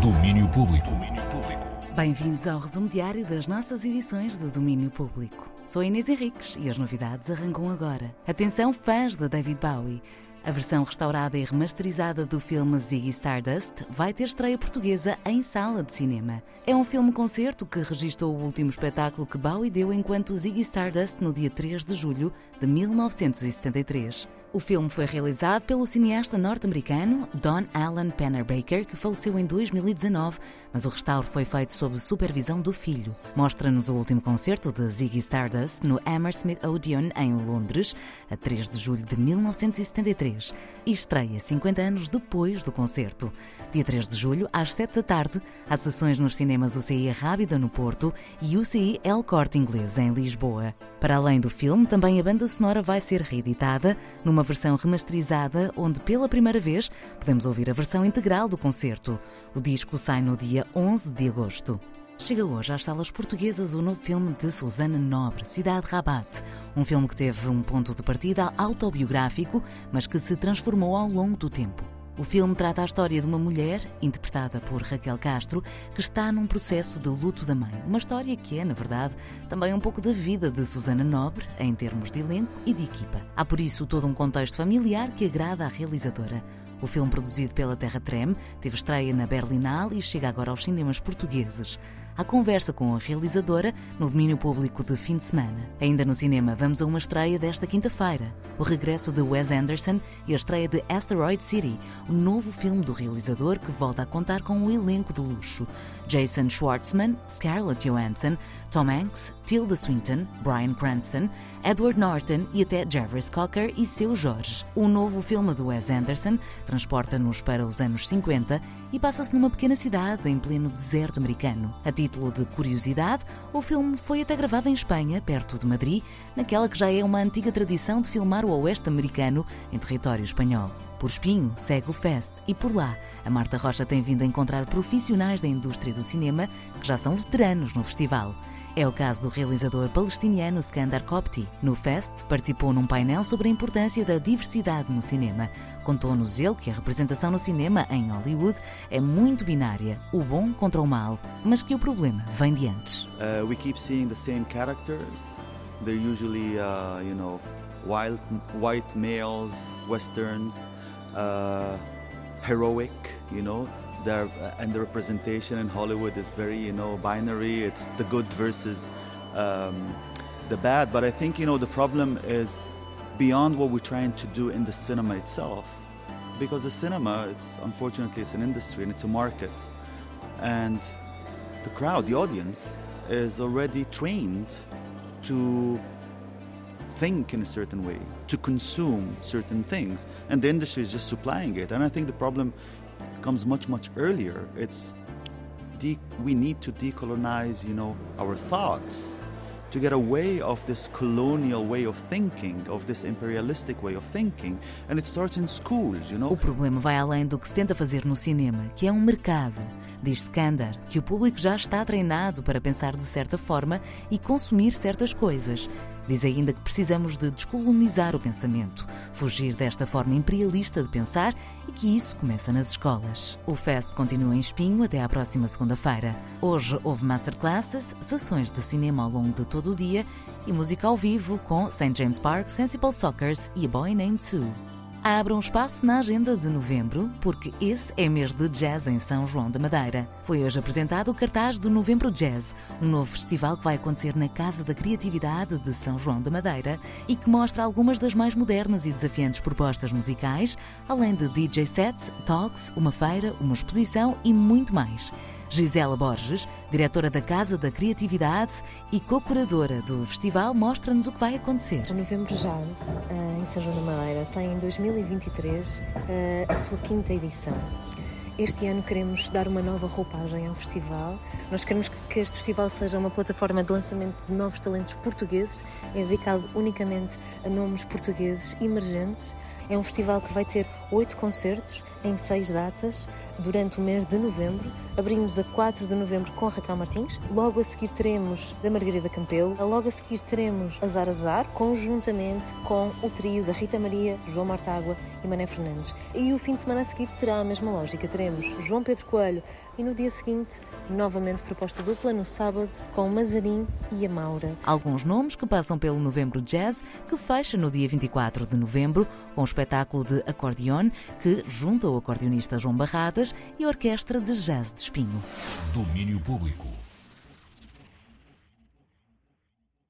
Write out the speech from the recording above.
Domínio Público. Bem-vindos ao resumo diário das nossas edições de Domínio Público. Sou Inês Henriques e as novidades arrancam agora. Atenção, fãs de David Bowie. A versão restaurada e remasterizada do filme Ziggy Stardust vai ter estreia portuguesa em sala de cinema. É um filme-concerto que registrou o último espetáculo que Bowie deu enquanto Ziggy Stardust no dia 3 de julho de 1973. O filme foi realizado pelo cineasta norte-americano Don Allen Pennebaker, que faleceu em 2019, mas o restauro foi feito sob supervisão do filho. Mostra-nos o último concerto de Ziggy Stardust no Hammersmith Odeon, em Londres, a 3 de julho de 1973, e estreia 50 anos depois do concerto. Dia 3 de julho, às 7 da tarde, há sessões nos cinemas UCI Rábida, no Porto, e UCI El Corte Inglês, em Lisboa. Para além do filme, também a banda sonora vai ser reeditada numa uma versão remasterizada, onde pela primeira vez podemos ouvir a versão integral do concerto. O disco sai no dia 11 de agosto. Chega hoje às salas portuguesas o novo filme de Susana Nobre, Cidade Rabat. Um filme que teve um ponto de partida autobiográfico, mas que se transformou ao longo do tempo. O filme trata a história de uma mulher, interpretada por Raquel Castro, que está num processo de luto da mãe. Uma história que é, na verdade, também um pouco da vida de Susana Nobre, em termos de elenco e de equipa. Há por isso todo um contexto familiar que agrada à realizadora. O filme produzido pela Terra Trem teve estreia na Berlinale e chega agora aos cinemas portugueses à conversa com a realizadora no domínio público de fim de semana. Ainda no cinema, vamos a uma estreia desta quinta-feira: o regresso de Wes Anderson e a estreia de Asteroid City, o novo filme do realizador que volta a contar com um elenco de luxo. Jason Schwartzman, Scarlett Johansson, Tom Hanks, Tilda Swinton, Brian Cranston, Edward Norton e até Jarvis Cocker e seu Jorge. O novo filme de Wes Anderson transporta-nos para os anos 50 e passa-se numa pequena cidade em pleno deserto americano. A título de curiosidade, o filme foi até gravado em Espanha, perto de Madrid, naquela que já é uma antiga tradição de filmar o oeste americano em território espanhol. Por Espinho, segue o Fest e por lá, a Marta Rocha tem vindo a encontrar profissionais da indústria do cinema que já são veteranos no festival. É o caso do realizador palestiniano Skandar Kopti. No Fest, participou num painel sobre a importância da diversidade no cinema. Contou-nos ele que a representação no cinema em Hollywood é muito binária, o bom contra o mal, mas que o problema vem de antes. Uh, we keep seeing the same characters. They're usually, uh, you know, wild, white males, westerns, uh, heroic, you know. Uh, and the representation in Hollywood is very, you know, binary. It's the good versus um, the bad. But I think, you know, the problem is beyond what we're trying to do in the cinema itself. Because the cinema, it's unfortunately, it's an industry and it's a market. And the crowd, the audience, is already trained to think in a certain way, to consume certain things, and the industry is just supplying it. And I think the problem comes much much earlier. It's we need to decolonize, you know, our thoughts to get away of this colonial way of thinking, of this imperialistic way of thinking, and it starts in schools, you know. O problema vai além do que se tenta fazer no cinema, que é um mercado. Diz Skandar que o público já está treinado para pensar de certa forma e consumir certas coisas. Diz ainda que precisamos de descolonizar o pensamento, fugir desta forma imperialista de pensar e que isso começa nas escolas. O Fest continua em espinho até à próxima segunda-feira. Hoje houve masterclasses, sessões de cinema ao longo de todo o dia e música ao vivo com St. James Park, Sensible Soccers e A Boy Named Sue. Abra um espaço na agenda de novembro, porque esse é mês de jazz em São João da Madeira. Foi hoje apresentado o cartaz do Novembro Jazz, um novo festival que vai acontecer na Casa da Criatividade de São João da Madeira e que mostra algumas das mais modernas e desafiantes propostas musicais, além de DJ sets, talks, uma feira, uma exposição e muito mais. Gisela Borges, diretora da Casa da Criatividade e co-curadora do festival, mostra-nos o que vai acontecer. O Novembro Jazz, eh, em São João da Madeira, tem em 2023 eh, a sua quinta edição. Este ano queremos dar uma nova roupagem ao festival. Nós queremos que este festival seja uma plataforma de lançamento de novos talentos portugueses. É dedicado unicamente a nomes portugueses emergentes. É um festival que vai ter oito concertos em seis datas durante o mês de novembro. Abrimos a 4 de novembro com a Raquel Martins. Logo a seguir teremos da Margarida Campelo. Logo a seguir teremos Azar Azar, conjuntamente com o trio da Rita Maria, João Mortágua e Mané Fernandes. E o fim de semana a seguir terá a mesma lógica. Teremos João Pedro Coelho e no dia seguinte, novamente proposta dupla no sábado com Mazarim e a Maura. Alguns nomes que passam pelo Novembro Jazz, que fecha no dia 24 de novembro com o espetáculo de acordeon que junta o acordeonista João Barradas e Orquestra de Jazz de Espinho. Domínio Público.